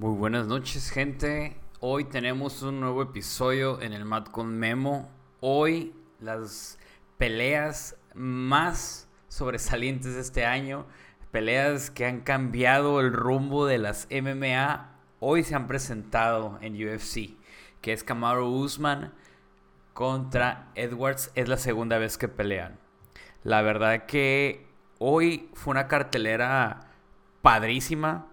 Muy buenas noches, gente. Hoy tenemos un nuevo episodio en el Mat con Memo. Hoy las peleas más sobresalientes de este año, peleas que han cambiado el rumbo de las MMA, hoy se han presentado en UFC, que es Kamaru Usman contra Edwards. Es la segunda vez que pelean. La verdad que hoy fue una cartelera padrísima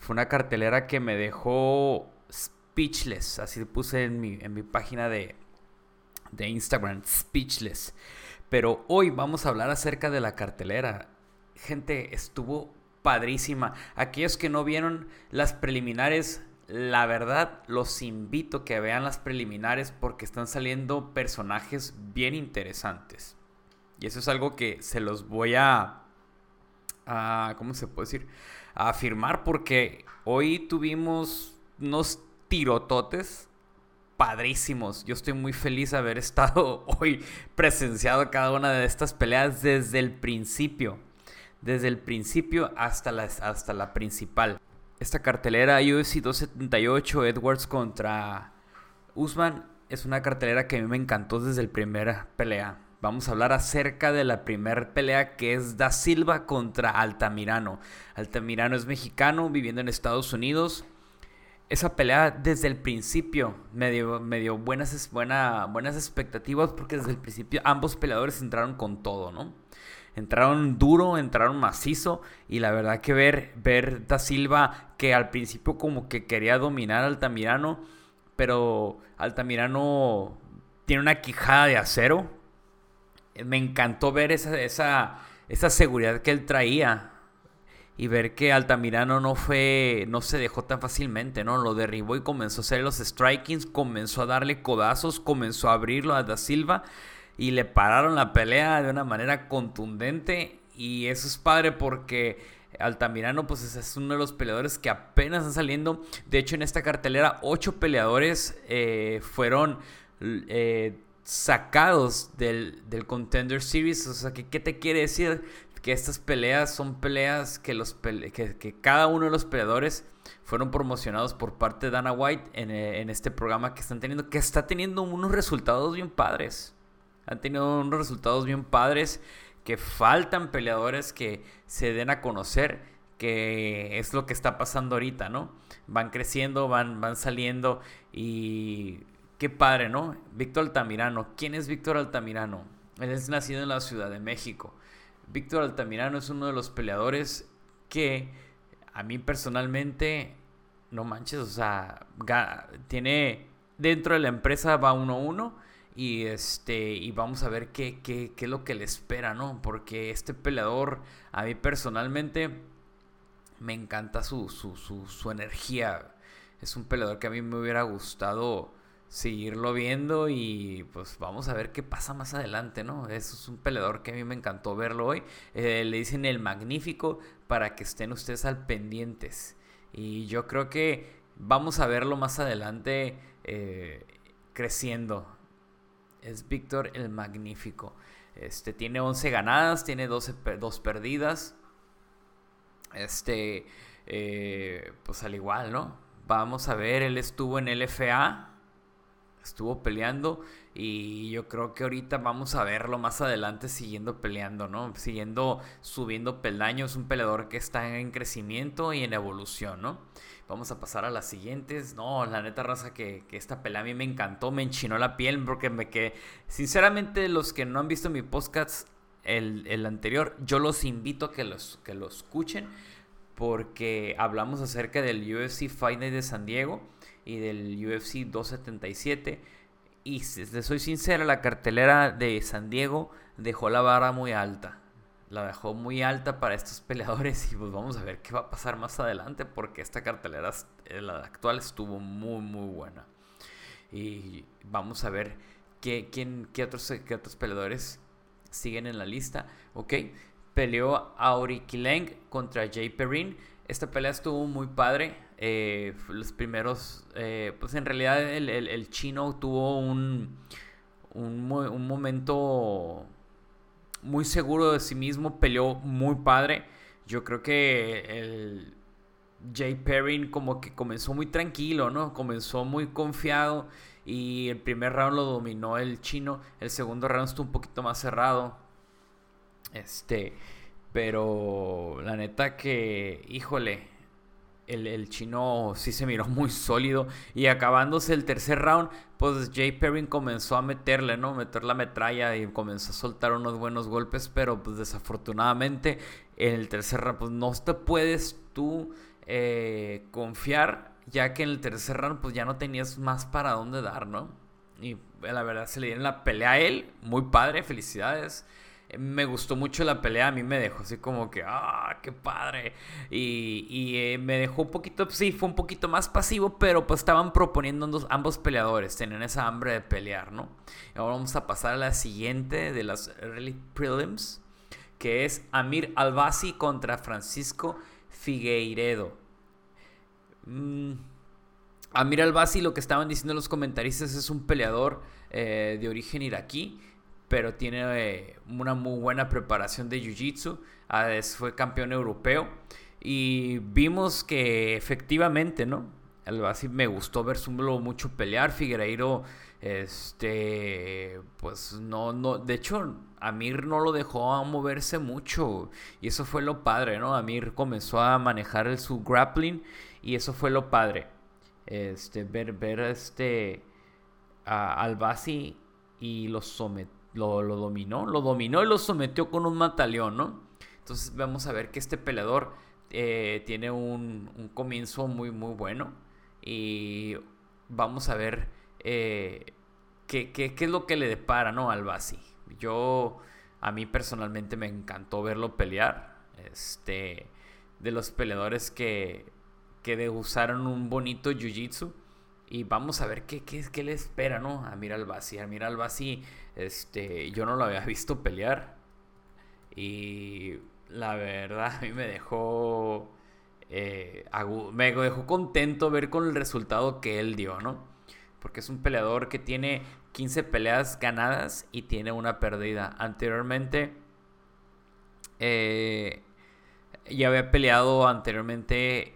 fue una cartelera que me dejó speechless. Así puse en mi, en mi página de, de Instagram, speechless. Pero hoy vamos a hablar acerca de la cartelera. Gente, estuvo padrísima. Aquellos que no vieron las preliminares, la verdad los invito a que vean las preliminares porque están saliendo personajes bien interesantes. Y eso es algo que se los voy a... a ¿Cómo se puede decir? A afirmar porque hoy tuvimos unos tirototes padrísimos. Yo estoy muy feliz de haber estado hoy presenciado cada una de estas peleas desde el principio. Desde el principio hasta la, hasta la principal. Esta cartelera UFC 278 Edwards contra Usman es una cartelera que a mí me encantó desde el primera pelea. Vamos a hablar acerca de la primera pelea que es Da Silva contra Altamirano. Altamirano es mexicano viviendo en Estados Unidos. Esa pelea desde el principio me dio, buenas, buena, buenas expectativas porque desde el principio ambos peleadores entraron con todo, ¿no? Entraron duro, entraron macizo y la verdad que ver, ver Da Silva que al principio como que quería dominar a Altamirano, pero Altamirano tiene una quijada de acero, me encantó ver esa, esa, seguridad que él traía y ver que Altamirano no fue, no se dejó tan fácilmente, ¿no? Lo derribó y comenzó a hacer los strikings, comenzó a darle codazos, comenzó a abrirlo a Da Silva y le pararon la pelea de una manera contundente y eso es padre porque Altamirano pues es uno de los peleadores que apenas están saliendo. De hecho en esta cartelera ocho peleadores eh, fueron... Eh, sacados del, Contender Series. O sea, ¿qué, ¿qué te quiere decir? Que estas peleas son peleas que, los que, cada uno de los peleadores fueron promocionados por parte de Dana White eh, en, este programa que están teniendo, que está teniendo unos resultados bien padres. Han tenido unos resultados bien padres que faltan peleadores que se den a conocer, que es lo que está pasando ahorita, ¿no? Van creciendo, van, van saliendo y Qué padre, ¿no? Víctor Altamirano. ¿Quién es Víctor Altamirano? Él es nacido en la Ciudad de México. Víctor Altamirano es uno de los peleadores que a mí personalmente, no manches, o sea, tiene dentro de la empresa va uno a uno y este y vamos a ver qué, qué, qué es lo que le espera, ¿no? Porque este peleador a mí personalmente me encanta su, su, su, su energía. Es un peleador que a mí me hubiera gustado seguirlo viendo y pues vamos a ver qué pasa más adelante, ¿no? Eso es un peleador que a mí me encantó verlo hoy. Eh, le dicen el magnífico para que estén ustedes al pendientes. Y yo creo que vamos a verlo más adelante eh, creciendo. Es Víctor el magnífico. Este tiene 11 ganadas, tiene 12 dos perdidas. Este, eh, pues al igual, ¿no? Vamos a ver, él estuvo en el FA, estuvo peleando y yo creo que ahorita vamos a verlo más adelante siguiendo peleando, ¿no? Siguiendo subiendo peldaños, un peleador que está en crecimiento y en evolución, ¿no? Vamos a pasar a las siguientes. No, la neta raza que, esta pelea a mí me encantó, me enchinó la piel porque me quedé... Sinceramente, los que no han visto mi podcast, el, el anterior, yo los invito a que los, que lo escuchen porque hablamos acerca del UFC Fight Night de San Diego y del UFC 277. Y si soy sincera, la cartelera de San Diego dejó la vara muy alta. La dejó muy alta para estos peleadores y pues vamos a ver qué va a pasar más adelante porque esta cartelera, eh, la actual, estuvo muy muy buena. Y vamos a ver qué, quién, qué, otros, qué otros peleadores siguen en la lista. Ok, peleó Auri Kileng contra Jay Perrin. Esta pelea estuvo muy padre. Eh, los primeros, eh, pues en realidad el, chino tuvo un, un, momento muy seguro de sí mismo, peleó muy padre. Yo creo que el, Jay Perrin como que comenzó muy tranquilo, ¿no? Comenzó muy confiado y el primer round lo dominó el chino, el segundo round estuvo un poquito más cerrado. Este, pero la neta que, híjole, el, chino sí se miró muy sólido. Y acabándose el tercer round, pues Jay Perrin comenzó a meterle, ¿no? Meter la metralla y comenzó a soltar unos buenos golpes. Pero pues desafortunadamente en el tercer round, pues no te puedes tú eh, confiar. Ya que en el tercer round, pues ya no tenías más para dónde dar, ¿no? Y la verdad se le dieron la pelea a él. Muy padre, felicidades me gustó mucho la pelea, a mí me dejó así como que, ah, qué padre. Y, eh, me dejó un poquito, sí, fue un poquito más pasivo, pero pues estaban proponiendo ambos, peleadores, tenían esa hambre de pelear, ¿no? ahora vamos a pasar a la siguiente de las early prelims, que es Amir Albasi contra Francisco Figueiredo. Mm, Amir Albasi, lo que estaban diciendo los comentaristas, es un peleador eh, de origen iraquí pero tiene eh, una muy buena preparación de Jiu-Jitsu. fue campeón europeo. Y vimos que efectivamente, ¿no? Así me gustó verlo mucho pelear. Figueiredo, este, pues no, no, de hecho, Amir no lo dejó a moverse mucho. Y eso fue lo padre, ¿no? Amir comenzó a manejar su grappling y eso fue lo padre. Este, ver, ver este, a Albasi y lo sometió lo, dominó, lo dominó y lo sometió con un mataleón, ¿no? Entonces vamos a ver que este peleador eh, tiene un, comienzo muy, muy bueno. Y vamos a ver eh, qué, es lo que le depara, ¿no? Al Basi. Yo, a mí personalmente me encantó verlo pelear. Este, de los peleadores que, que usaron un bonito jiu-jitsu. Y vamos a ver qué, qué, le espera, ¿no? A Mira Albasi. A Mira Albasi, este, yo no lo había visto pelear. Y la verdad, a mí me dejó. Eh, me dejó contento ver con el resultado que él dio, ¿no? Porque es un peleador que tiene 15 peleas ganadas y tiene una perdida. Anteriormente. Eh, ya había peleado anteriormente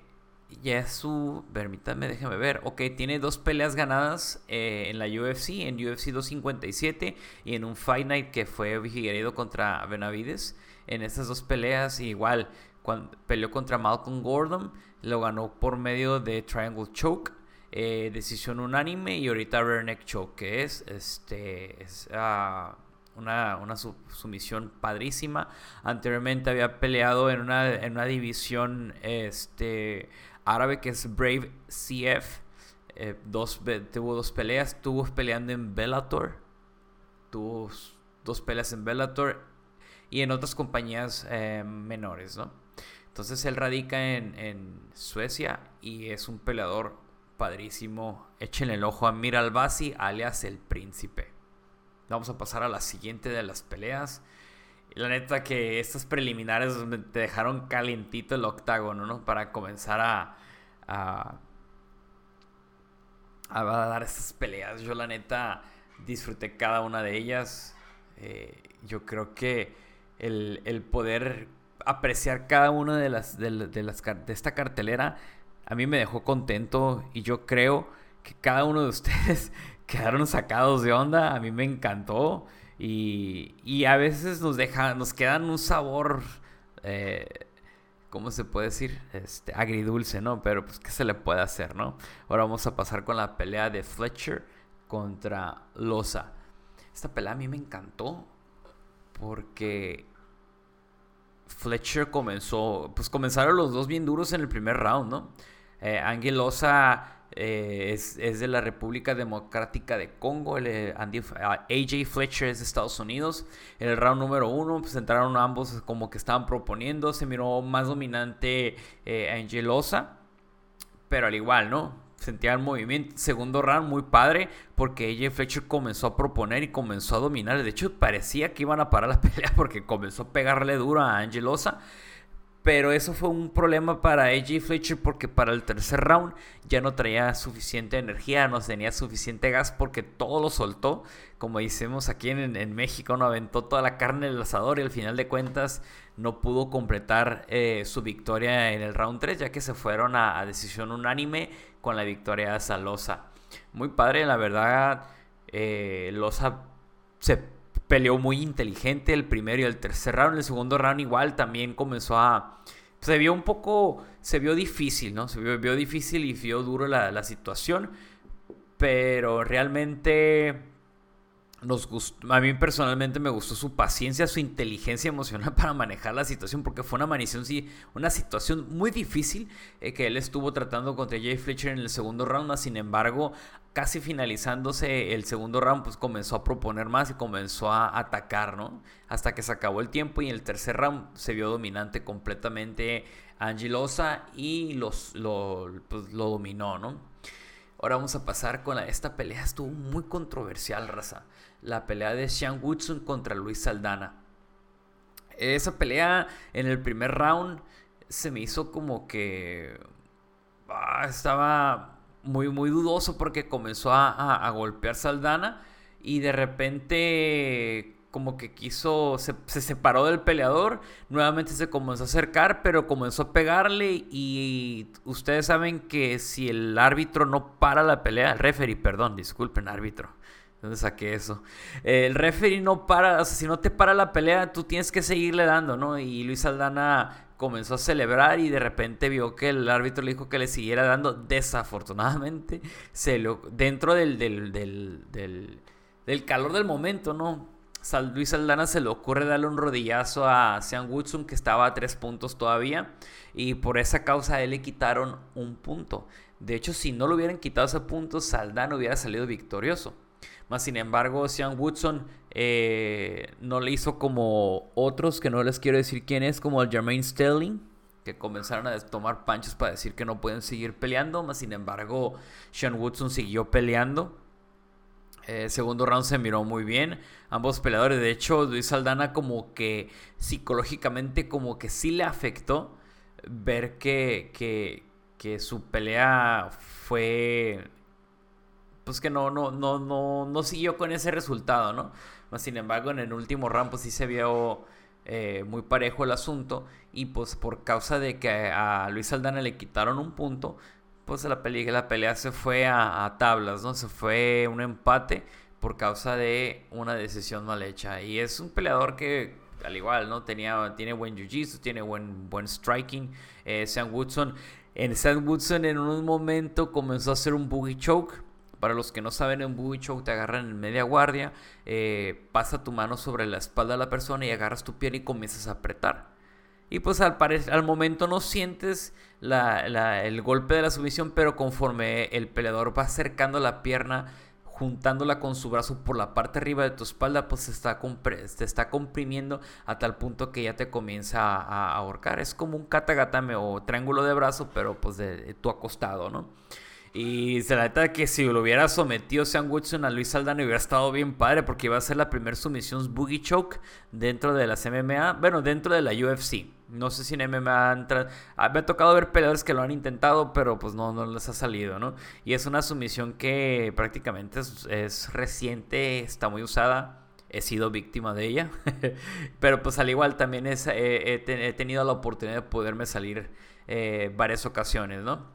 ya su. Permítanme, déjame ver. Ok, tiene dos peleas ganadas eh, en la UFC, en UFC 257 y en un Fight Night que fue Figueiredo contra Benavides. En esas dos peleas, igual, cuando peleó contra Malcolm Gordon, lo ganó por medio de Triangle Choke. Eh, decisión unánime y ahorita Rear Neck Choke, que es este es, ah, una, una sumisión padrísima. Anteriormente había peleado en una, en una división este, árabe que es Brave CF. Eh, tuvo dos peleas. Tuvo peleando en Bellator. Tuvo dos peleas en Bellator. Y en otras compañías eh, menores, ¿no? Entonces él radica en, Suecia y es un peleador padrísimo. Échenle el ojo a Mir Albasi, alias el príncipe. Vamos a pasar a la siguiente de las peleas. La neta que estas preliminares te dejaron calientito el octágono, ¿no? Para comenzar a, a, a dar estas peleas. Yo la neta disfruté cada una de ellas. Eh, yo creo que el, poder apreciar cada una de las, de, las de esta cartelera a mí me dejó contento y yo creo que cada uno de ustedes quedaron sacados de onda. A mí me encantó. Y, a veces nos deja, nos quedan un sabor, eh, ¿cómo se puede decir? Este, agridulce, ¿no? Pero pues, ¿qué se le puede hacer, no? Ahora vamos a pasar con la pelea de Fletcher contra Loza. Esta pelea a mí me encantó porque Fletcher comenzó, pues comenzaron los dos bien duros en el primer round, ¿no? Eh, eh, es, de la República Democrática de Congo. El, eh, AJ Fletcher es de Estados Unidos. En el round número uno, pues entraron ambos como que estaban proponiendo. Se miró más dominante eh, Angelosa. Pero al igual, ¿no? Sentía el movimiento. Segundo round muy padre porque AJ Fletcher comenzó a proponer y comenzó a dominar. De hecho, parecía que iban a parar la pelea porque comenzó a pegarle duro a Angelosa. Pero eso fue un problema para AJ Fletcher porque para el tercer round ya no traía suficiente energía, no tenía suficiente gas porque todo lo soltó. Como decimos aquí en, México, no aventó toda la carne del asador y al final de cuentas no pudo completar eh, su victoria en el round 3 ya que se fueron a, decisión unánime con la victoria de Salosa. Muy padre, la verdad. Eh, Losa se peleó muy inteligente el primero y el tercer round. El segundo round igual también comenzó a... Se vio un poco... Se vio difícil, ¿no? Se vio, difícil y vio duro la, la situación. Pero realmente nos gustó, a mí personalmente me gustó su paciencia, su inteligencia emocional para manejar la situación, porque fue una manición, sí, una situación muy difícil eh, que él estuvo tratando contra Jay Fletcher en el segundo round, sin embargo, casi finalizándose el segundo round, pues comenzó a proponer más y comenzó a atacar, ¿no? Hasta que se acabó el tiempo y en el tercer round se vio dominante completamente Angelosa y los, lo, pues, lo dominó, ¿no? Ahora vamos a pasar con esta pelea, estuvo muy controversial, raza la pelea de Sean Woodson contra Luis Saldana. Esa pelea en el primer round se me hizo como que ah, estaba muy, muy dudoso porque comenzó a, golpear Saldana y de repente como que quiso, se, se, separó del peleador, nuevamente se comenzó a acercar, pero comenzó a pegarle y ustedes saben que si el árbitro no para la pelea, el referee, perdón, disculpen árbitro, ¿Dónde saqué eso? el referee no para, o sea, si no te para la pelea, tú tienes que seguirle dando, ¿no? Y Luis Aldana comenzó a celebrar y de repente vio que el árbitro le dijo que le siguiera dando. Desafortunadamente, se lo, dentro del, del, del, del, calor del momento, ¿no? Luis Aldana se le ocurre darle un rodillazo a Sean Woodson que estaba a tres puntos todavía y por esa causa a él le quitaron un punto. De hecho, si no le hubieran quitado ese punto, Saldana hubiera salido victorioso. Más sin embargo, Sean Woodson eh, no le hizo como otros, que no les quiero decir quién es, como el Jermaine Sterling, que comenzaron a tomar panchos para decir que no pueden seguir peleando. Más sin embargo, Sean Woodson siguió peleando. Eh, segundo round se miró muy bien. Ambos peleadores, de hecho, Luis Saldana como que psicológicamente como que sí le afectó ver que, que, su pelea fue pues que no, no, no, no, no siguió con ese resultado, ¿no? sin embargo, en el último round, pues sí se vio eh, muy parejo el asunto. Y pues por causa de que a Luis Aldana le quitaron un punto, pues la pelea, la pelea se fue a, tablas, ¿no? Se fue un empate por causa de una decisión mal hecha. Y es un peleador que, al igual, ¿no? Tenía, tiene buen jiu-jitsu, tiene buen, buen striking. Eh, Sam Woodson. En Sam Woodson en un momento comenzó a hacer un boogie choke para los que no saben, en Boogie Choke te agarran en media guardia, eh, pasa tu mano sobre la espalda de la persona y agarras tu piel y comienzas a apretar. Y pues al, al momento no sientes el golpe de la sumisión, pero conforme el peleador va acercando la pierna, juntándola con su brazo por la parte arriba de tu espalda, pues está, te está comprimiendo a tal punto que ya te comienza a, ahorcar. Es como un katagatame o triángulo de brazo, pero pues de, de tu acostado, ¿no? Y se la neta que si lo hubiera sometido Sean Woodson a Luis Saldana hubiera estado bien padre porque iba a ser la primera sumisión Boogie Choke dentro de las MMA, bueno, dentro de la UFC. No sé si en MMA entra... Ah, me ha tocado ver peleadores que lo han intentado, pero pues no, no les ha salido, ¿no? Y es una sumisión que prácticamente es, reciente, está muy usada. He sido víctima de ella. pero pues al igual también he tenido la oportunidad de poderme salir eh, varias ocasiones, ¿no?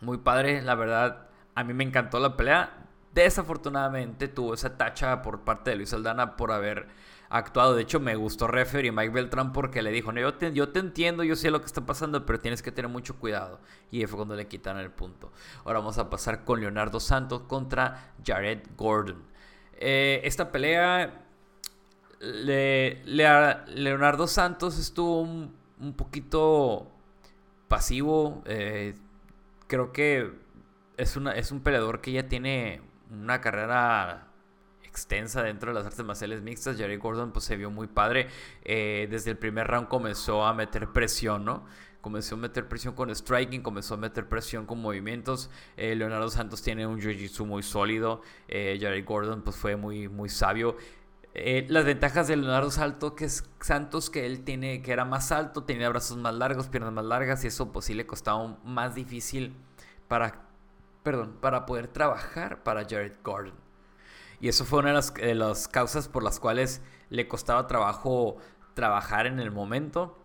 Muy padre, la verdad. A mí me encantó la pelea. Desafortunadamente tuvo esa tacha por parte de Luis Aldana por haber actuado. De hecho, me gustó referee Mike Beltrán porque le dijo, no, yo te, yo te entiendo, yo sé lo que está pasando, pero tienes que tener mucho cuidado. Y fue cuando le quitaron el punto. Ahora vamos a pasar con Leonardo Santos contra Jared Gordon. Eh, esta pelea, Leonardo Santos estuvo un, poquito pasivo. Eh, creo que es, una, es un peleador que ya tiene una carrera extensa dentro de las artes marciales mixtas. Jerry Gordon pues se vio muy padre. Eh, desde el primer round comenzó a meter presión, ¿no? Comenzó a meter presión con striking, comenzó a meter presión con movimientos. Eh, Leonardo Santos tiene un jiu-jitsu muy sólido. Eh, Jerry Gordon pues fue muy, muy sabio. Las ventajas de Leonardo Salto, que es Santos, que él tiene, que era más alto, tenía brazos más largos, piernas más largas, y eso pues sí le costaba más difícil para, perdón, para poder trabajar para Jared Gordon. Y eso fue una de las, de las causas por las cuales le costaba trabajo trabajar en el momento.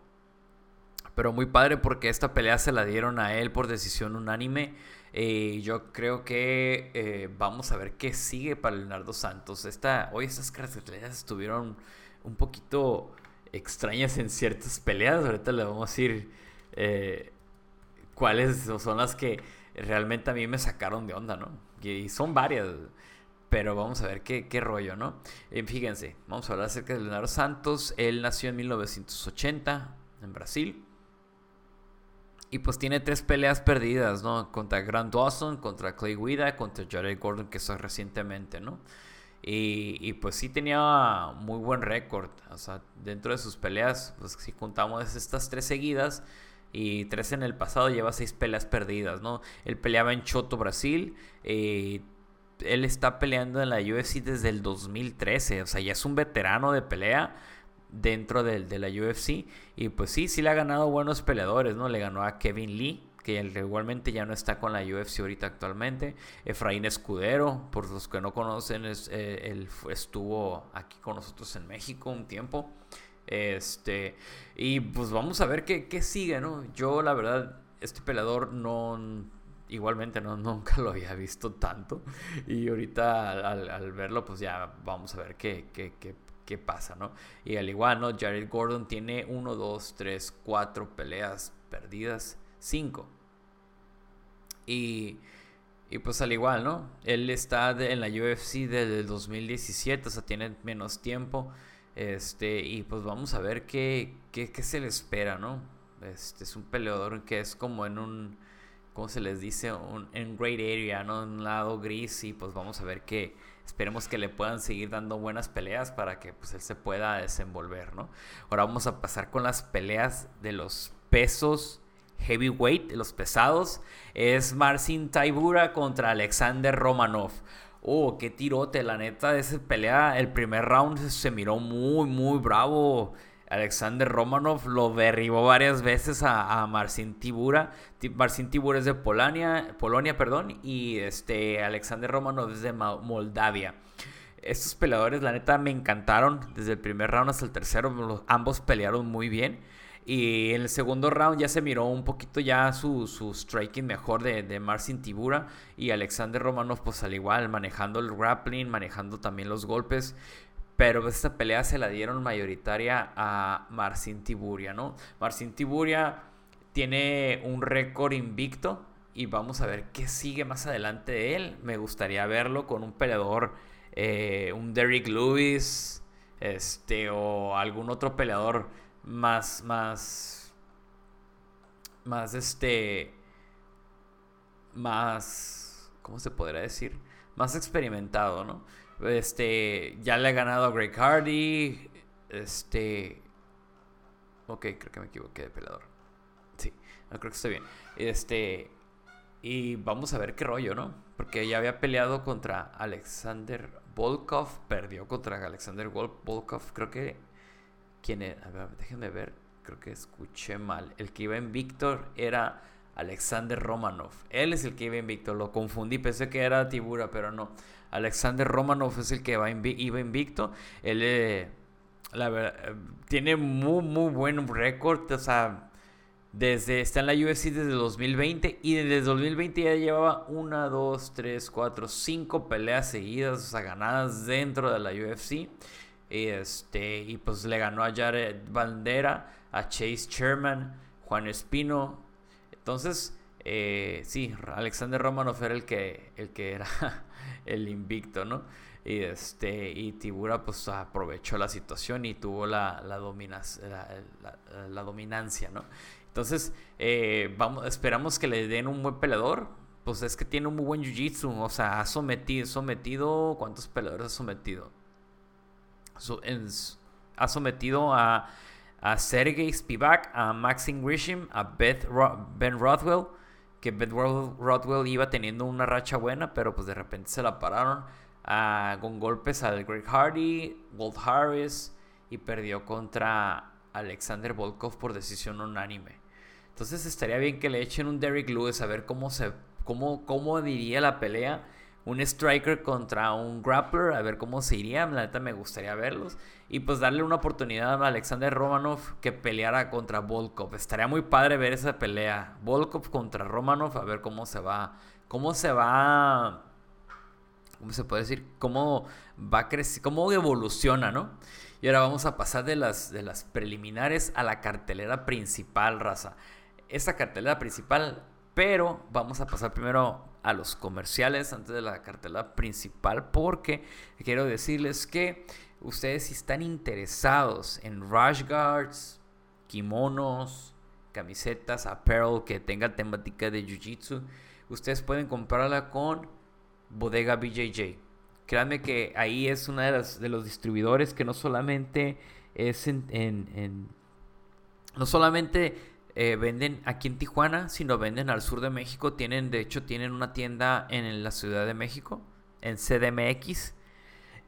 Pero muy padre porque esta pelea se la dieron a él por decisión unánime. Eh, yo creo que eh, vamos a ver qué sigue para Leonardo Santos. Esta, hoy estas características estuvieron un poquito extrañas en ciertas peleas. Ahorita le vamos a decir eh, cuáles son las que realmente a mí me sacaron de onda, ¿no? Y son varias. Pero vamos a ver qué, qué rollo, ¿no? fíjense, vamos a hablar acerca de Leonardo Santos. Él nació en 1980 en Brasil. Y pues tiene tres peleas perdidas, ¿no? Contra Grant Dawson, contra Clay Guida, contra Jared Gordon, que son recientemente, ¿no? Y, pues sí tenía muy buen récord. O sea, dentro de sus peleas, pues si contamos estas tres seguidas y tres en el pasado, lleva seis peleas perdidas, ¿no? Él peleaba en Choto, Brasil. Eh, él está peleando en la UFC desde el 2013. O sea, ya es un veterano de pelea dentro de, de, la UFC. Y pues sí, sí le ha ganado buenos peleadores, ¿no? Le ganó a Kevin Lee, que igualmente ya no está con la UFC ahorita actualmente. Efraín Escudero, por los que no conocen, eh, él estuvo aquí con nosotros en México un tiempo. Este, y pues vamos a ver qué, qué sigue, ¿no? Yo la verdad, este peleador no igualmente no, nunca lo había visto tanto. Y ahorita al, verlo, pues ya vamos a ver qué, qué, qué, qué pasa, ¿no? Y al igual, ¿no? Jared Gordon tiene 1, 2, 3, 4 peleas perdidas, 5. Y, y pues al igual, ¿no? Él está en la UFC desde el 2017, o sea, tiene menos tiempo. Este, y pues vamos a ver qué, qué, qué se le espera, ¿no? Este es un peleador que es como en un, ¿cómo se les dice? Un, en great area, ¿no? Un lado gris y pues vamos a ver qué Esperemos que le puedan seguir dando buenas peleas para que pues, él se pueda desenvolver, ¿no? Ahora vamos a pasar con las peleas de los pesos heavyweight, los pesados. Es Marcin Taibura contra Alexander Romanov. Oh, qué tirote, la neta de esa pelea. El primer round se miró muy, muy bravo. Alexander Romanov lo derribó varias veces a, Marcin Tibura. Marcin Tibura es de Polonia, Polonia perdón, y este Alexander Romanov es de Moldavia. Estos peleadores, la neta, me encantaron. Desde el primer round hasta el tercero, ambos pelearon muy bien. Y en el segundo round ya se miró un poquito ya su, striking mejor de, de Marcin Tibura. Y Alexander Romanov, pues al igual, manejando el grappling, manejando también los golpes. Pero esta pelea se la dieron mayoritaria a Marcin Tiburia, ¿no? Marcin Tiburia tiene un récord invicto y vamos a ver qué sigue más adelante de él. Me gustaría verlo con un peleador, eh, un Derrick Lewis, este, o algún otro peleador más, más, más, este, más, ¿cómo se podría decir? Más experimentado, ¿no? Este, ya le ha ganado a Greg Hardy. Este. Ok, creo que me equivoqué de peleador. Sí, creo que estoy bien. Este. Y vamos a ver qué rollo, ¿no? Porque ya había peleado contra Alexander Volkov. Perdió contra Alexander Volkov. Creo que. ¿Quién era? A ver, déjenme ver. Creo que escuché mal. El que iba en Víctor era Alexander Romanov. Él es el que iba en Víctor. Lo confundí. Pensé que era Tibura, pero no. Alexander Romanov es el que va iba invicto. Él eh, la verdad, tiene muy, muy buen récord. O sea, desde, está en la UFC desde 2020 y desde 2020 ya llevaba una, dos, tres, cuatro, cinco peleas seguidas, o sea, ganadas dentro de la UFC. Este, y pues le ganó a Jared Bandera, a Chase Sherman, Juan Espino. Entonces, eh, sí, Alexander Romanov era el que, el que era el invicto, ¿no? Y, este, y Tibura pues aprovechó la situación y tuvo la, la, la, dominancia, ¿no? Entonces, eh, vamos, esperamos que le den un buen peleador. Pues es que tiene un muy buen jiu-jitsu. O sea, ha sometido, sometido. ¿Cuántos peleadores ha sometido? ha sometido a, a Sergey Spivak, a Maxim Grisham, a Beth Ben Rothwell que Ben Rothwell iba teniendo una racha buena, pero pues de repente se la pararon con golpes al Greg Hardy, Walt Harris y perdió contra Alexander Volkov por decisión unánime. Entonces estaría bien que le echen un Derrick Lewis a ver cómo se cómo, cómo diría la pelea. Un striker contra un grappler, a ver cómo se iría. La neta me gustaría verlos. Y pues darle una oportunidad a Alexander Romanov que peleara contra Volkov. Estaría muy padre ver esa pelea. Volkov contra Romanov, a ver cómo se va. Cómo se va ¿cómo se puede decir? Cómo va crecer, cómo evoluciona, ¿no? Y ahora vamos a pasar de las, de las preliminares a la cartelera principal, raza. Esta cartelera principal, pero vamos a pasar primero a los comerciales antes de la cartelera principal, porque quiero decirles que ustedes si están interesados en rush guards, kimonos, camisetas, apparel que tenga temática de jiu-jitsu, ustedes pueden comprarla con Bodega BJJ. Créanme que ahí es uno de, de los distribuidores que no solamente es en, no solamente eh, venden aquí en Tijuana, sino venden al sur de México. Tienen, de hecho, tienen una tienda en la Ciudad de México, en CDMX.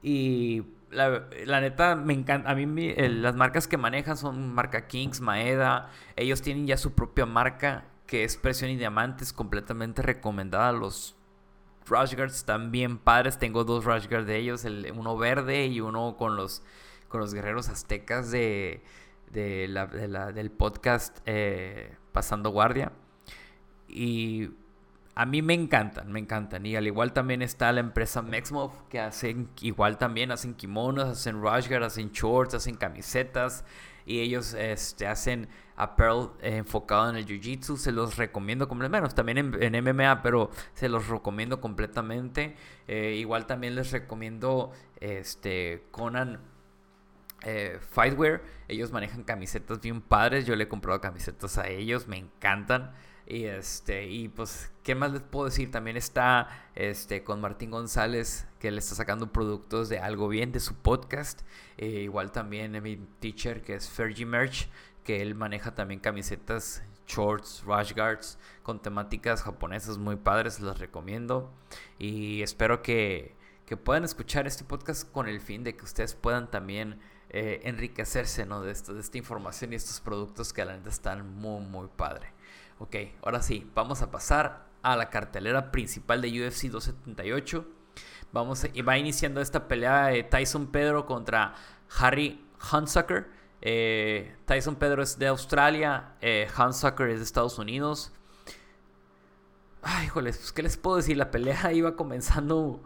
Y la, neta, me encanta. A mí las marcas que manejan son marca Kings, Maeda. Ellos tienen ya su propia marca que es Presión y Diamantes, completamente recomendada los rush guards están bien padres. Tengo dos rush guards de ellos, el, uno verde y uno con los, con los guerreros aztecas de, de la, del podcast eh, Pasando Guardia. Y a mí me encantan, me encantan. Y al igual también está la empresa Mexmov, que hacen igual también, hacen kimonos, hacen rush guards, hacen shorts, hacen camisetas. Y ellos este, hacen apparel eh, enfocado en el jiu-jitsu. Se los recomiendo completamente. también en, MMA, pero se los recomiendo completamente. Eh, igual también les recomiendo este, Conan eh, Fightwear. Ellos manejan camisetas bien padres. Yo le he comprado camisetas a ellos. Me encantan. Y este, y pues, ¿qué más les puedo decir? También está este con Martín González, que le está sacando productos de algo bien de su podcast. igual también mi teacher, que es Fergie Merch, que él maneja también camisetas, shorts, rash guards con temáticas japonesas muy padres, las recomiendo. Y espero que, puedan escuchar este podcast con el fin de que ustedes puedan también eh, enriquecerse ¿no? de, de esta información y estos productos que a la neta están muy, muy padre. Ok, ahora sí, vamos a pasar a la cartelera principal de UFC 278. Vamos y va iniciando esta pelea de Tyson Pedro contra Harry Hunsucker. Eh, Tyson Pedro es de Australia, eh, es de Estados Unidos. Ay, híjoles, pues, ¿qué les puedo decir? La pelea iba comenzando.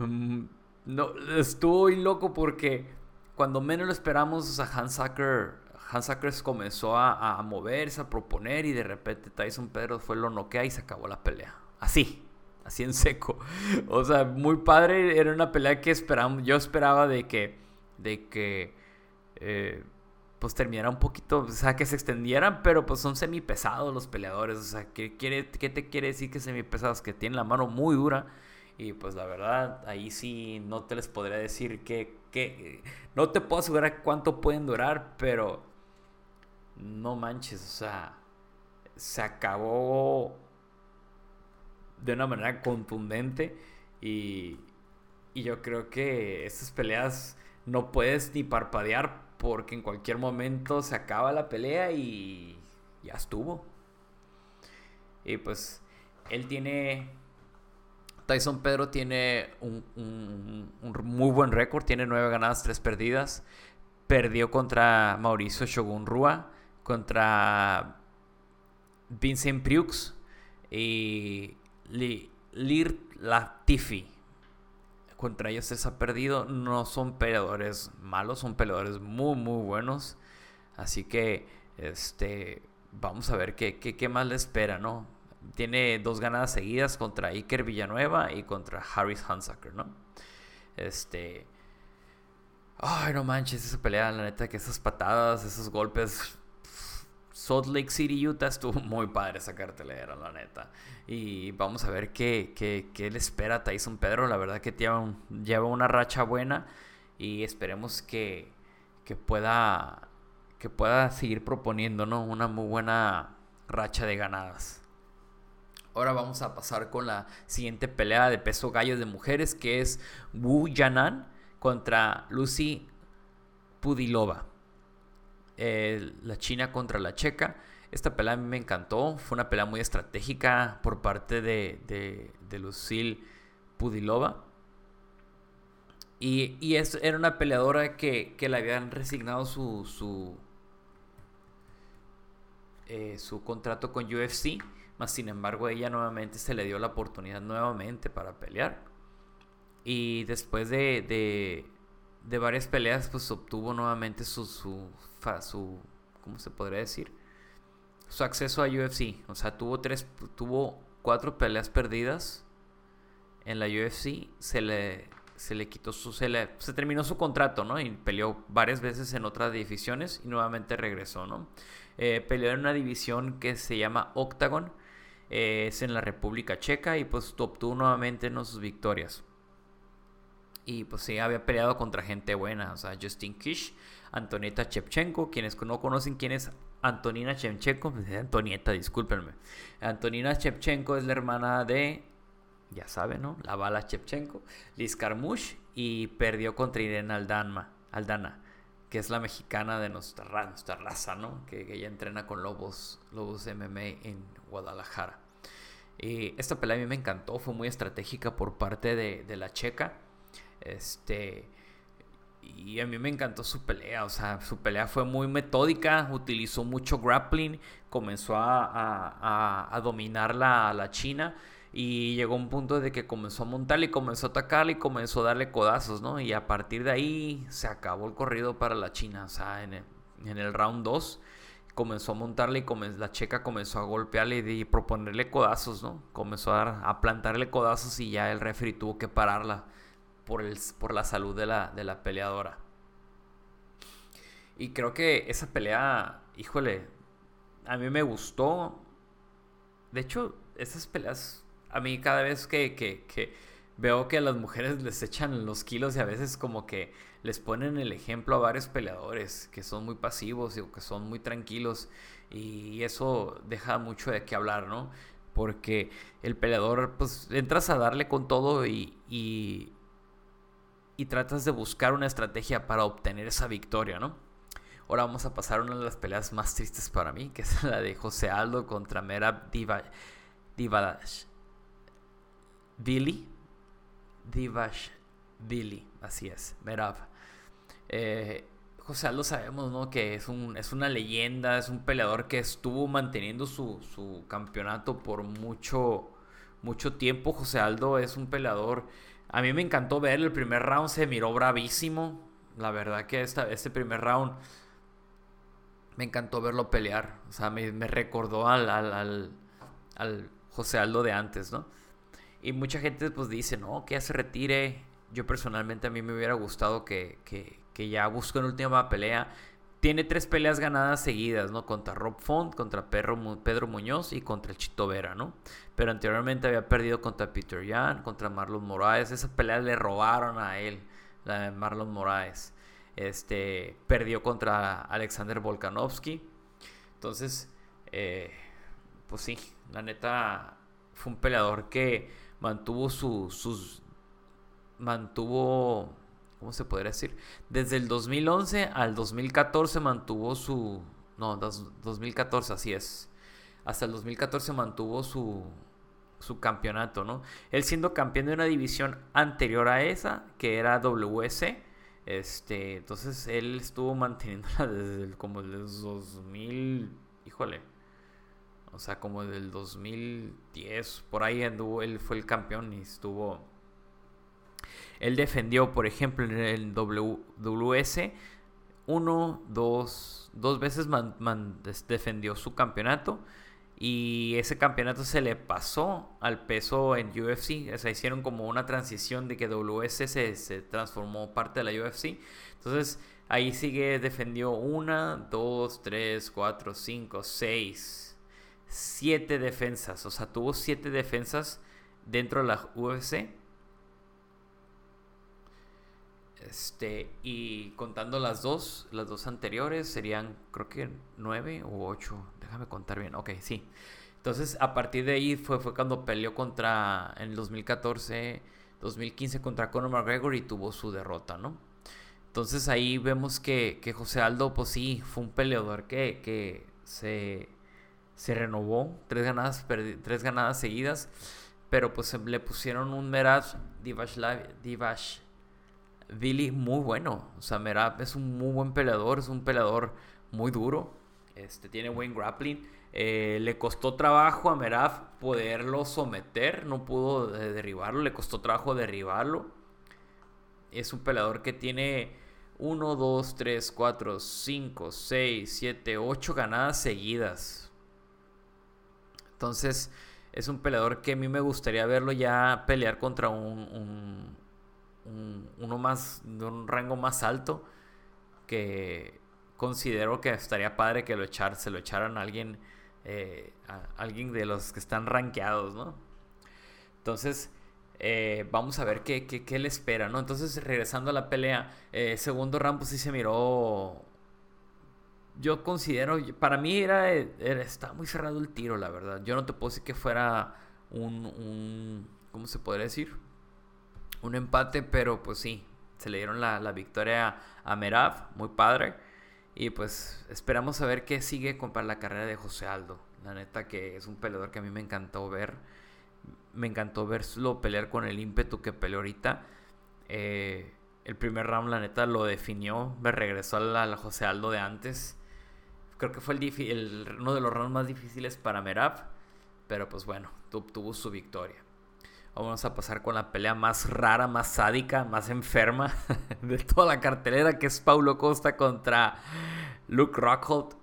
Mm, no, estuvo loco porque cuando menos lo esperamos, a Hans Zucker, Hans Zucker comenzó a, moverse, a proponer y de repente Tyson Pedro fue lo noquea y se acabó la pelea. Así, así en seco. O sea, muy padre. Era una pelea que esperamos. Yo esperaba de que, de que eh, pues terminara un poquito, o sea, que se extendieran, pero pues son semipesados los peleadores, o sea, ¿qué, quiere, qué te quiere decir que semipesados? Que tienen la mano muy dura y pues la verdad, ahí sí no te les podría decir que, que no te puedo asegurar cuánto pueden durar, pero no manches, o sea, se acabó de una manera contundente y, y yo creo que estas peleas no puedes ni parpadear porque en cualquier momento se acaba la pelea y ya estuvo. Y pues él tiene... Tyson Pedro tiene un, muy buen récord, tiene nueve ganadas, tres perdidas. Perdió contra Mauricio Shogun Rua, contra Vincent Priux y Lir Latifi contra ellos se ha perdido. No son peleadores malos, son peleadores muy, muy buenos. Así que, este, vamos a ver qué, qué, más le espera, ¿no? Tiene dos ganadas seguidas contra Iker Villanueva y contra Harris Hansacker, ¿no? Este. Ay, no manches, esa pelea, la neta, que esas patadas, esos golpes Salt Lake City, Utah, estuvo muy padre esa cartelera, la neta. Y vamos a ver qué, qué, le espera a Tyson Pedro. La verdad que lleva, lleva una racha buena y esperemos que, que, pueda, que pueda seguir proponiendo una muy buena racha de ganadas. Ahora vamos a pasar con la siguiente pelea de peso gallo de mujeres, que es Wu Yanan contra Lucy Pudilova. la china contra la checa. Esta pelea a mí me encantó. Fue una pelea muy estratégica por parte de, de, Pudilova. Y, era una peleadora que, le habían resignado su, su, eh, su contrato con UFC más sin embargo, ella nuevamente se le dio la oportunidad nuevamente para pelear. Y después de, de, varias peleas, pues obtuvo nuevamente su, su, su, ¿cómo se podría decir? Su acceso a UFC. O sea, tuvo tres, tuvo cuatro peleas perdidas en la UFC. Se le, se le quitó su, se, le, se terminó su contrato, ¿no? Y peleó varias veces en otras divisiones y nuevamente regresó, ¿no? Eh, peleó en una división que se llama Octagon es en la República Checa y pues obtuvo nuevamente ¿no? sus victorias. Y pues sí, había peleado contra gente buena, Justin Kish, Antonieta Chepchenko, quienes no conocen quién es Antonina Chepchenko, pues, Antonieta, discúlpenme. Antonina Chepchenko es la hermana de, ya saben, ¿no? La bala Chepchenko, Liz Carmouche y perdió contra Irene Aldana, Aldana que es la mexicana de nuestra, raza, ¿no? Que, ella entrena con Lobos, Lobos MMA en Guadalajara. Y esta pelea a mí me encantó, fue muy estratégica por parte de, la checa. Este, y a mí me encantó su pelea, o sea, su pelea fue muy metódica, utilizó mucho grappling, comenzó a, a, dominar la, la China y llegó un punto de que comenzó a montarle y comenzó a atacarle y comenzó a darle codazos, ¿no? Y a partir de ahí se acabó el corrido para la China. O sea, en el, round 2 comenzó a montarle y la checa comenzó a golpearle y, proponerle codazos, ¿no? Comenzó a, plantarle codazos y ya el referee tuvo que pararla por la salud de la, de la peleadora. Y creo que esa pelea, híjole, a mí me gustó. De hecho, esas peleas a mí cada vez que, veo que a las mujeres les echan los kilos y a veces como que les ponen el ejemplo a varios peleadores que son muy pasivos y que son muy tranquilos y eso deja mucho de qué hablar, ¿no? Porque el peleador, pues entras a darle con todo y, y, y tratas de buscar una estrategia para obtener esa victoria, ¿no? Ahora vamos a pasar a una de las peleas más tristes para mí, que es la de José Aldo contra Merab Diva, Divadash. Billy. Divash Billy, así es, Merav. Eh, José Aldo sabemos, ¿no? Que es, un, es una leyenda, es un peleador que estuvo manteniendo su, su campeonato por mucho, mucho tiempo. José Aldo es un peleador. A mí me encantó ver el primer round, se miró bravísimo. La verdad que esta, este primer round me encantó verlo pelear. O sea, me, recordó al, al, al José Aldo de antes, ¿no? Y mucha gente pues dice, no, que ya se retire. Yo personalmente a mí me hubiera gustado que, ya busque una última pelea. Tiene tres peleas ganadas seguidas, ¿no? Contra Rob Font, contra Pedro, Muñoz y contra el Chito Vera, ¿no? Pero anteriormente había perdido contra Peter Yan, contra Marlon Moraes. Esa pelea le robaron a él, la de Marlon Moraes. Este, perdió contra Alexander Volkanovski. Entonces, eh, pues sí, la neta fue un peleador que mantuvo su, sus... mantuvo... ¿Cómo se podría decir? Desde el 2011 al 2014 mantuvo su... No, 2014, así es. Hasta el 2014 mantuvo su, su campeonato, ¿no? Él siendo campeón de una división anterior a esa, que era WS. Este, entonces él estuvo manteniéndola desde el, como el 2000, híjole, o sea, como del 2010, por ahí anduvo, él fue el campeón y estuvo... Él defendió, por ejemplo, en el WS, uno, dos, dos veces defendió su campeonato y ese campeonato se le pasó al peso en UFC. O sea, hicieron como una transición de que WS se, se transformó parte de la UFC. Entonces, ahí sigue, defendió una, dos, tres, cuatro, cinco, seis siete defensas. O sea, tuvo siete defensas dentro de la UFC. Este, y contando las dos, las dos anteriores serían, creo que nueve o ocho. Déjame contar bien. Ok, sí. Entonces, a partir de ahí fue, fue cuando peleó contra, en el 2014, 2015 contra Conor McGregor y tuvo su derrota, ¿no? Entonces ahí vemos que, que José Aldo, pues sí, fue un peleador que, que se, se renovó, tres ganadas, tres ganadas seguidas, pero pues le pusieron un Merab Divash, Divash Billy muy bueno. O sea, Merab es un muy buen peleador, es un peleador muy duro, este, tiene buen grappling. Eh, le costó trabajo a Merab poderlo someter, no pudo derribarlo, le costó trabajo derribarlo. Es un peleador que tiene 1, 2, 3, 4, 5, 6, 7, 8 ganadas seguidas. Entonces, es un peleador que a mí me gustaría verlo ya pelear contra un, uno más de un rango más alto que considero que estaría padre que lo echar, se lo echaran a alguien, eh, alguien de los que están rankeados, ¿no? Entonces, eh, vamos a ver qué, qué, le espera, ¿no? Entonces, regresando a la pelea, eh, segundo round, pues sí se miró. Yo considero, para mí era, está muy cerrado el tiro, la verdad. Yo no te puedo decir que fuera un, un ¿cómo se podría decir? Un empate, pero pues sí, se le dieron la, victoria a Merav, muy padre. Y pues esperamos a ver qué sigue con para la carrera de José Aldo. La neta que es un peleador que a mí me encantó ver me encantó verlo pelear con el ímpetu que peleó ahorita. Eh, el primer round, la neta, lo definió. Me regresó a José Aldo de antes. Creo que fue el, uno de los rounds más difíciles para Merab. Pero pues bueno, tuvo su victoria. Vamos a pasar con la pelea más rara, más sádica, más enferma de toda la cartelera, que es Paulo Costa contra Luke Rockhold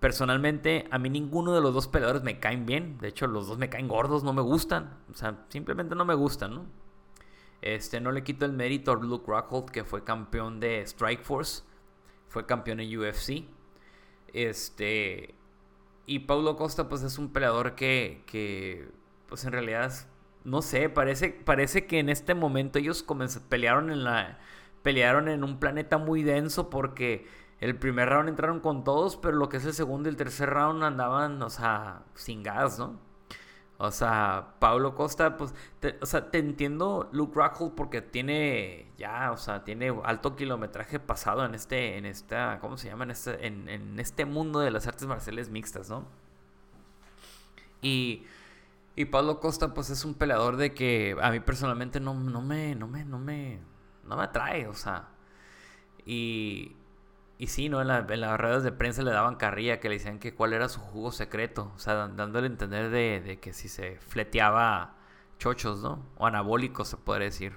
personalmente, a mí ninguno de los dos peleadores me caen bien. De hecho, los dos me caen gordos, no me gustan. O sea, simplemente no me gustan, ¿no? Este, no le quito el mérito a Luke Rockhold, que fue campeón de Strike Force. Fue campeón en UFC. Este. Y Paulo Costa, pues es un peleador que. que pues en realidad. No sé, parece, parece que en este momento ellos pelearon en la. Pelearon en un planeta muy denso porque el primer round entraron con todos, pero lo que es el segundo y el tercer round andaban, o sea, sin gas, ¿no? O sea, Pablo Costa, pues, o sea, te entiendo Luke Rockhold porque tiene ya, o sea, tiene alto kilometraje pasado en este, en esta, ¿cómo se llama? En este, este mundo de las artes marciales mixtas, ¿no? Y, y Pablo Costa, pues, es un peleador de que a mí personalmente no, no me, no me, no me, no me atrae, o sea, y, y sí, ¿no? En, las redes de prensa le daban carrilla, que le decían que cuál era su jugo secreto. O sea, dándole a entender de, que si se fleteaba chochos, ¿no? O anabólicos, se puede decir.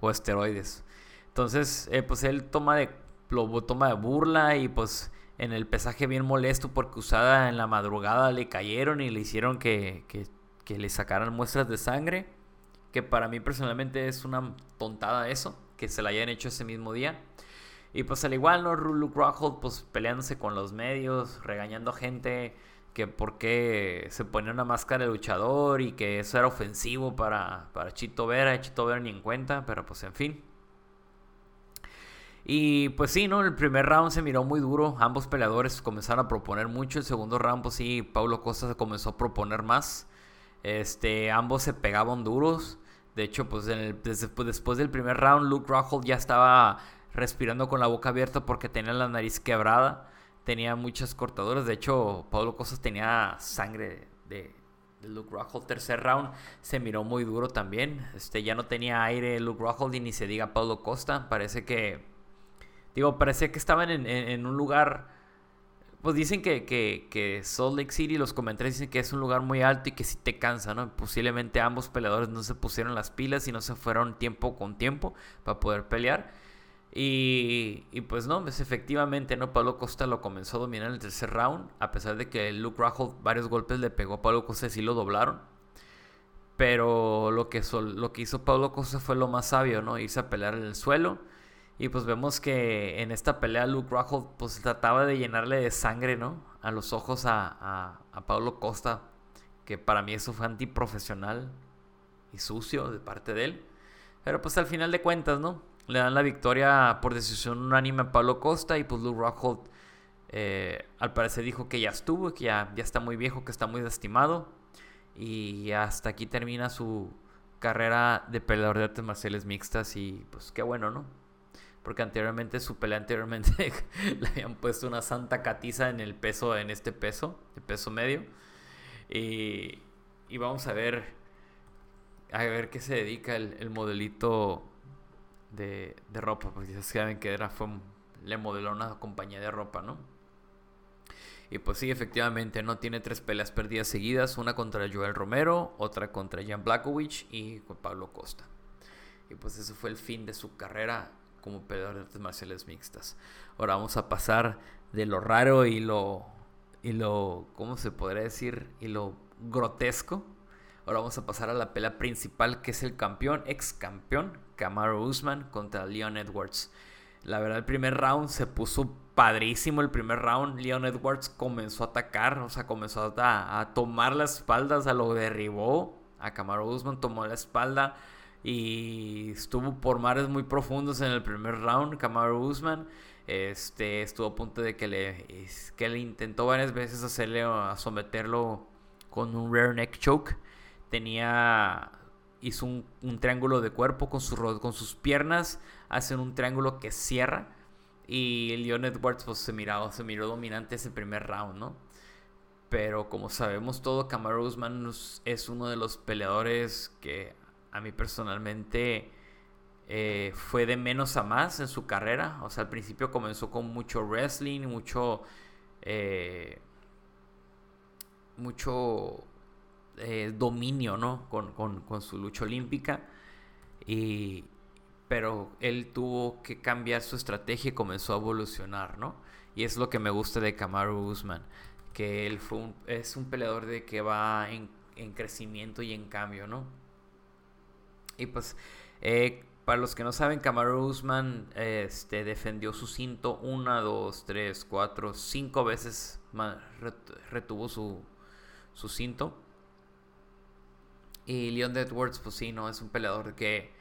O esteroides. Entonces, eh, pues él toma de, lo toma de burla y pues en el pesaje bien molesto porque usada en la madrugada le cayeron y le hicieron que, que, que le sacaran muestras de sangre. Que para mí personalmente es una tontada eso, que se la hayan hecho ese mismo día. Y pues al igual, ¿no? Luke Rockhold pues peleándose con los medios, regañando gente que por qué se ponía una máscara de luchador y que eso era ofensivo para, para Chito Vera, Chito Vera ni en cuenta, pero pues en fin. Y pues sí, ¿no? El primer round se miró muy duro, ambos peleadores comenzaron a proponer mucho, el segundo round pues sí, Paulo Costa se comenzó a proponer más. Este, ambos se pegaban duros. De hecho, pues, pues después del primer round, Luke Rockhold ya estaba respirando con la boca abierta porque tenía la nariz quebrada, tenía muchas cortaduras. De hecho, Pablo Cosas tenía sangre de, Luke Rockhold. Tercer round se miró muy duro también. Este, ya no tenía aire Luke Rockhold y ni se diga Pablo Costa. Parece que, digo, parecía que estaban en, un lugar... Pues dicen que, que, que, Salt Lake City, los comentarios dicen que es un lugar muy alto y que sí te cansa, ¿no? Posiblemente ambos peleadores no se pusieron las pilas y no se fueron tiempo con tiempo para poder pelear. Y, pues no, pues efectivamente, ¿no? Pablo Costa lo comenzó a dominar en el tercer round, a pesar de que Luke Rockhold varios golpes le pegó a Pablo Costa y sí lo doblaron. Pero lo que, lo que hizo Pablo Costa fue lo más sabio, ¿no? Irse a pelear en el suelo. Y pues vemos que en esta pelea Luke Rockhold pues trataba de llenarle de sangre, ¿no? A los ojos a, a, a Pablo Costa. Que para mí eso fue antiprofesional y sucio de parte de él. Pero pues al final de cuentas, ¿no? Le dan la victoria por decisión unánime a Pablo Costa y pues Luke Rockhold eh, al parecer dijo que ya estuvo, que ya, ya está muy viejo, que está muy lastimado. Y hasta aquí termina su carrera de peleador de artes marciales mixtas y pues qué bueno, ¿no? Porque anteriormente, su pelea anteriormente le habían puesto una santa catiza en el peso, en este peso, de peso medio. Y, y vamos a ver, a ver qué se dedica el, modelito de, de, ropa, porque ya saben que era, fue, le modeló una compañía de ropa, ¿no? Y pues sí, efectivamente, no tiene tres peleas perdidas seguidas, una contra Joel Romero, otra contra Jan Blakowicz y con Pablo Costa. Y pues eso fue el fin de su carrera como peleador de artes marciales mixtas. Ahora vamos a pasar de lo raro y lo y lo ¿cómo se podría decir? y lo grotesco. Ahora vamos a pasar a la pelea principal que es el campeón, ex campeón, Kamaru Usman contra Leon Edwards. La verdad, el primer round se puso padrísimo. El primer round, Leon Edwards comenzó a atacar, o sea, comenzó a, tomar las espaldas, a lo derribó. A Kamaru Usman tomó la espalda y estuvo por mares muy profundos en el primer round. Kamaru Usman este, estuvo a punto de que le, que le intentó varias veces hacerle someterlo con un rear neck choke. Tenía hizo un, triángulo de cuerpo con, su, con sus piernas, hacen un triángulo que cierra. Y Leon Edwards pues, se, miró, se miró dominante ese primer round, ¿no? Pero como sabemos todo, Kamaru Usman es uno de los peleadores que a mí personalmente eh, fue de menos a más en su carrera. O sea, al principio comenzó con mucho wrestling, mucho... Eh, mucho eh, dominio, ¿no? Con, su lucha olímpica. Y, pero él tuvo que cambiar su estrategia y comenzó a evolucionar, ¿no? Y es lo que me gusta de Kamaru Usman, que él fue es un peleador de que va en, crecimiento y en cambio, ¿no? Y pues, eh, para los que no saben, Kamaru Usman este, defendió su cinto una, dos, tres, cuatro, cinco veces retuvo su, su cinto. Y Leon Edwards, pues sí, no, es un peleador que,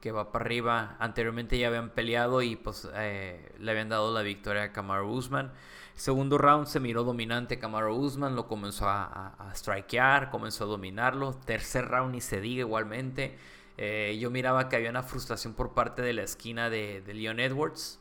que va para arriba. Anteriormente ya habían peleado y pues eh, le habían dado la victoria a Kamaru Usman. Segundo round se miró dominante Kamaru Usman, lo comenzó a, strikear, comenzó a dominarlo. Tercer round y se diga igualmente. Eh, yo miraba que había una frustración por parte de la esquina de, de Leon Edwards.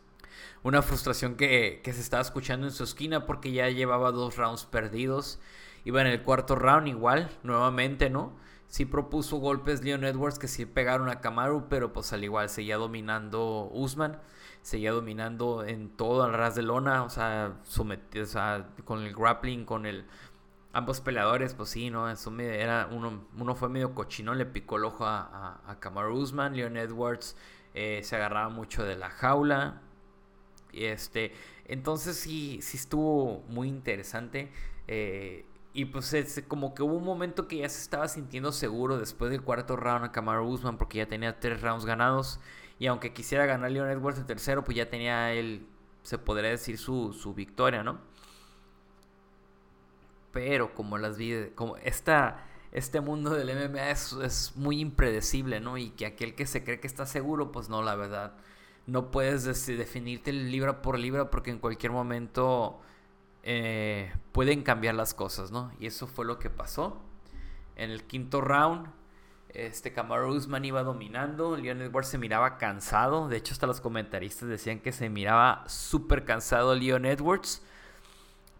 Una frustración que, que se estaba escuchando en su esquina porque ya llevaba dos rounds perdidos. Iba en el cuarto round igual, nuevamente, ¿no? Sí propuso golpes Leon Edwards que sí pegaron a Kamaru, pero pues al igual seguía dominando Usman, seguía dominando en todo al ras de lona, o sea, sometido, o sea, con el grappling, con el ambos peleadores, pues sí, ¿no? Eso era uno, uno fue medio cochino, le picó el ojo a, a, Kamaru Usman, Leon Edwards eh, se agarraba mucho de la jaula. Este, entonces sí, sí estuvo muy interesante. Eh, y pues es como que hubo un momento que ya se estaba sintiendo seguro después del cuarto round a Kamaru Usman porque ya tenía tres rounds ganados. Y aunque quisiera ganar Leon Edwards el tercero, pues ya tenía él, se podría decir, su, su victoria, ¿no? Pero como las vi, como esta, este mundo del MMA es, es, muy impredecible, ¿no? Y que aquel que se cree que está seguro, pues no, la verdad. No puedes definirte libra por libra porque en cualquier momento eh, pueden cambiar las cosas, ¿no? Y eso fue lo que pasó. En el quinto round, este Kamaru Usman iba dominando, Leon Edwards se miraba cansado, de hecho hasta los comentaristas decían que se miraba súper cansado Leon Edwards.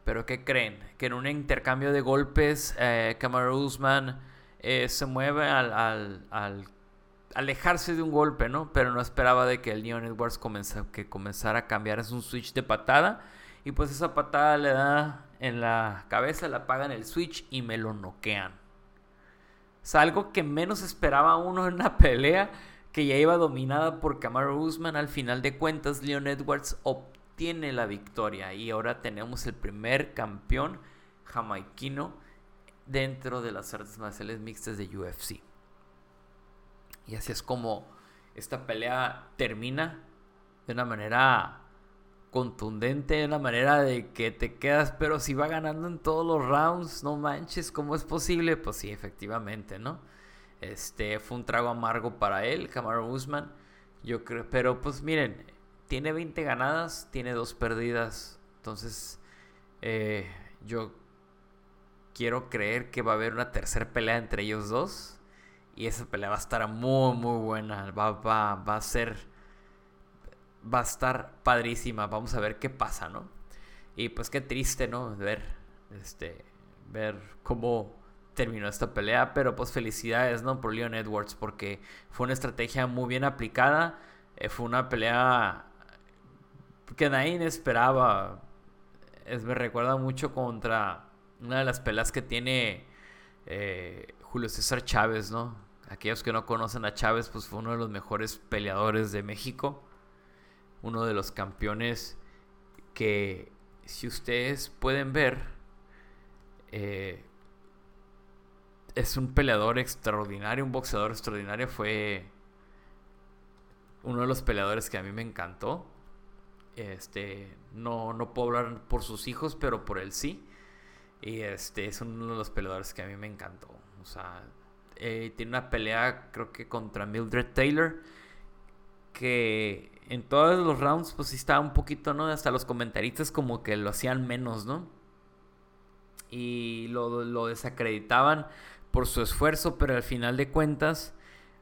Pero ¿qué creen? Que en un intercambio de golpes, eh, Usman eh, se mueve al, al, alejarse de un golpe, ¿no? Pero no esperaba de que Leon Edwards que comenzara a cambiar, es un switch de patada y pues esa patada le da en la cabeza, le apagan el switch y me lo noquean. Es algo que menos esperaba uno en una pelea que ya iba dominada por Kamaru Usman. Al final de cuentas, Leon Edwards obtiene la victoria y ahora tenemos el primer campeón jamaiquino dentro de las artes marciales mixtas de UFC. Y así es como esta pelea termina de una manera contundente de una manera de que te quedas, pero si va ganando en todos los rounds, no manches, ¿cómo es posible? Pues sí, efectivamente, ¿no? Este fue un trago amargo para él, Kamaru Usman. Yo creo, pero pues miren, tiene 20 ganadas, tiene dos perdidas. Entonces, eh, yo quiero creer que va a haber una tercera pelea entre ellos dos. Y esa pelea va a estar muy, muy buena. Va, va, va a ser. Va a estar padrísima. Vamos a ver qué pasa, ¿no? Y pues qué triste, ¿no? Ver. Este. Ver cómo terminó esta pelea. Pero pues felicidades, ¿no? Por Leon Edwards. Porque fue una estrategia muy bien aplicada. Eh, fue una pelea que nadie esperaba. Es, me recuerda mucho contra una de las peleas que tiene eh, Julio César Chávez, ¿no? Aquellos que no conocen a Chávez, pues fue uno de los mejores peleadores de México. Uno de los campeones que, si ustedes pueden ver, eh, es un peleador extraordinario, un boxeador extraordinario. Fue uno de los peleadores que a mí me encantó. Este, no, no puedo hablar por sus hijos, pero por él sí. Y este es uno de los peleadores que a mí me encantó. O sea, eh, tiene una pelea, creo que contra Mildred Taylor. Que en todos los rounds, pues sí estaba un poquito, ¿no? Hasta los comentaristas como que lo hacían menos, ¿no? Y lo, lo desacreditaban por su esfuerzo, pero al final de cuentas,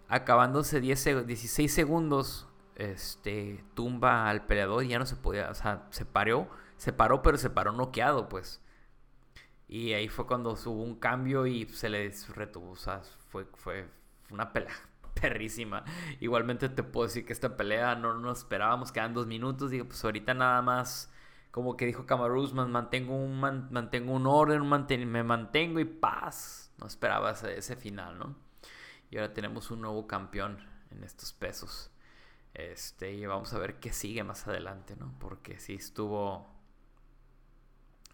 acabándose 10, 16 segundos, este, tumba al peleador y ya no se podía, o sea, se paró, se paró, pero se paró noqueado, pues. Y ahí fue cuando hubo un cambio y se le retuvo. O sea, fue, fue una pelea perrísima. Igualmente te puedo decir que esta pelea no nos esperábamos, quedan dos minutos. Digo, pues ahorita nada más, como que dijo Camaruz, mantengo un, mantengo un orden, me mantengo y paz. No esperaba ese, final, ¿no? Y ahora tenemos un nuevo campeón en estos pesos. Este, y vamos a ver qué sigue más adelante, ¿no? Porque sí estuvo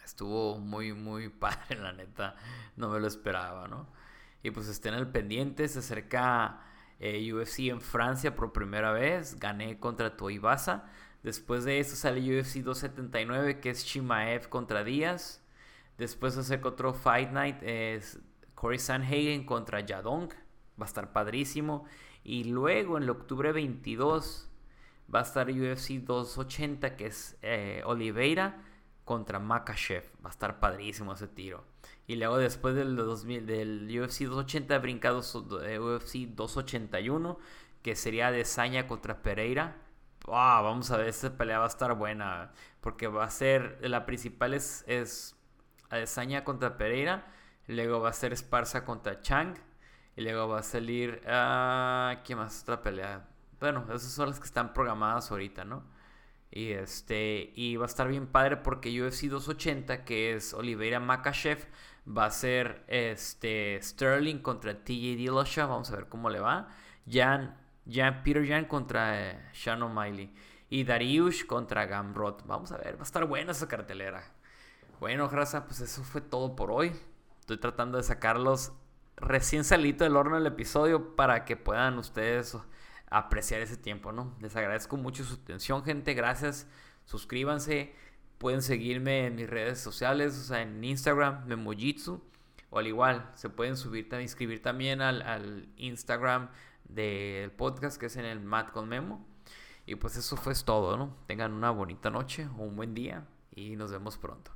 estuvo muy, muy padre, la neta. No me lo esperaba, ¿no? Y pues estén al pendiente, se acerca eh, UFC en Francia por primera vez. Gané contra Toibasa. Después de eso sale UFC 279, que es Chimaev contra Díaz. Después acerca otro Fight Night, es Corey Sanhagen contra Yadong. Va a estar padrísimo. Y luego en octubre 22 va a estar UFC 280, que es eh, Oliveira contra Makachev. Va a estar padrísimo ese tiro. Y luego después del, 2000, del UFC 280 brincado UFC 281, que sería Desaña contra Pereira. vamos a ver, esta pelea va a estar buena. Porque va a ser, la principal es, es Desaña contra Pereira. Luego va a ser Esparza contra Chang. Y luego va a salir... Uh, ¿Qué más? Otra pelea. Bueno, esas son las que están programadas ahorita, ¿no? Y este y va a estar bien padre porque UFC 280, que es Oliveira Makachev, va a ser este Sterling contra TJ Dillashaw, vamos a ver cómo le va. Jan, Jan Peter Jan contra eh, Shannon Miley y Dariush contra Gamrot. Vamos a ver, va a estar buena esa cartelera. Bueno, Grasa, pues eso fue todo por hoy. Estoy tratando de sacarlos recién salido del horno el episodio para que puedan ustedes apreciar ese tiempo, ¿no? Les agradezco mucho su atención, gente. Gracias. Suscríbanse. Pueden seguirme en mis redes sociales, o sea, en Instagram, Memojitsu. O al igual, se pueden subir, inscribir también al, al Instagram del podcast que es en el Mat con Memo. Y pues eso fue todo, ¿no? Tengan una bonita noche un buen día y nos vemos pronto.